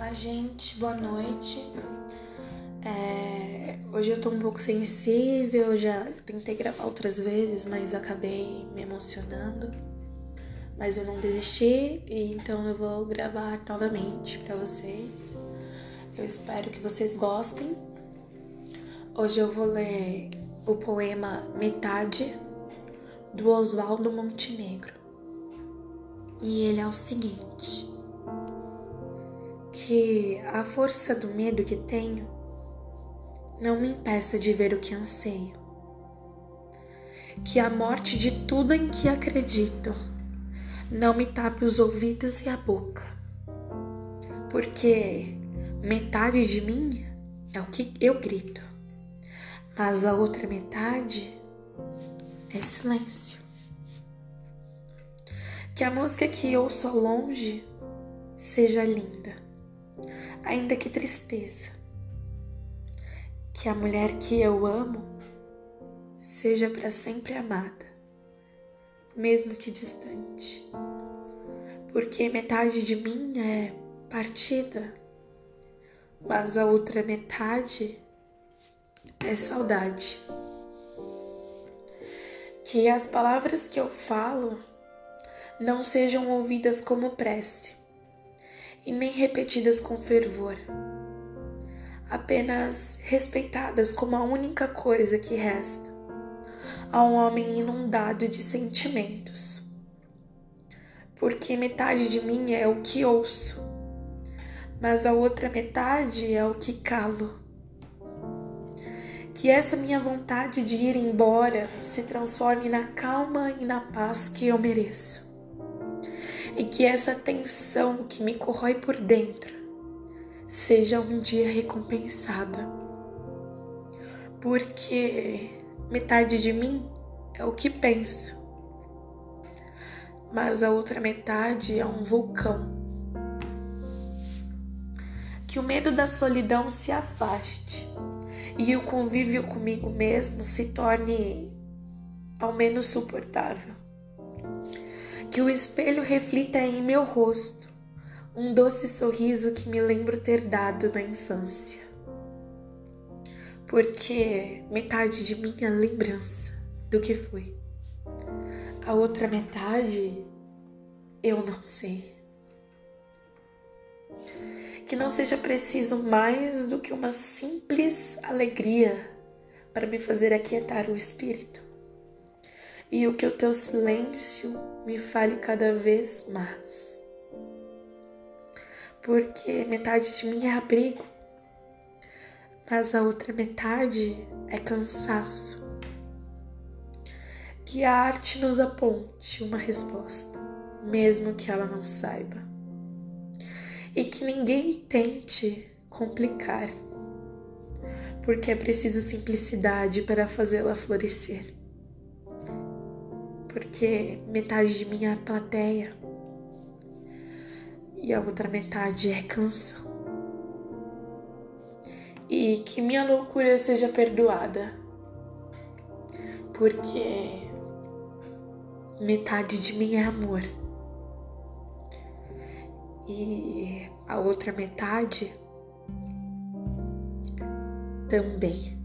Olá, gente, boa noite. É, hoje eu tô um pouco sensível, já tentei gravar outras vezes, mas acabei me emocionando. Mas eu não desisti, e então eu vou gravar novamente para vocês. Eu espero que vocês gostem. Hoje eu vou ler o poema Metade do Oswaldo Montenegro. E ele é o seguinte: que a força do medo que tenho não me impeça de ver o que anseio. Que a morte de tudo em que acredito não me tape os ouvidos e a boca. Porque metade de mim é o que eu grito, mas a outra metade é silêncio. Que a música que ouço ao longe seja linda, ainda que tristeza. Que a mulher que eu amo seja para sempre amada, mesmo que distante. Porque metade de mim é partida, mas a outra metade é saudade. Que as palavras que eu falo não sejam ouvidas como prece e nem repetidas com fervor, apenas respeitadas como a única coisa que resta a um homem inundado de sentimentos. Porque metade de mim é o que ouço, mas a outra metade é o que calo. Que essa minha vontade de ir embora se transforme na calma e na paz que eu mereço e que essa tensão que me corrói por dentro seja um dia recompensada. Porque metade de mim é o que penso, mas a outra metade é um vulcão. Que o medo da solidão se afaste e o convívio comigo mesmo se torne ao menos suportável que o espelho reflita em meu rosto um doce sorriso que me lembro ter dado na infância. Porque metade de mim é lembrança do que fui. A outra metade eu não sei. Que não seja preciso mais do que uma simples alegria para me fazer aquietar o espírito e o que o teu silêncio me fale cada vez mais. Porque metade de mim é abrigo, mas a outra metade é cansaço. Que a arte nos aponte uma resposta, mesmo que ela não saiba. E que ninguém tente complicar, porque é preciso simplicidade para fazê-la florescer porque metade de mim é plateia e a outra metade é canção. E que minha loucura seja perdoada, porque metade de mim é amor e a outra metade também.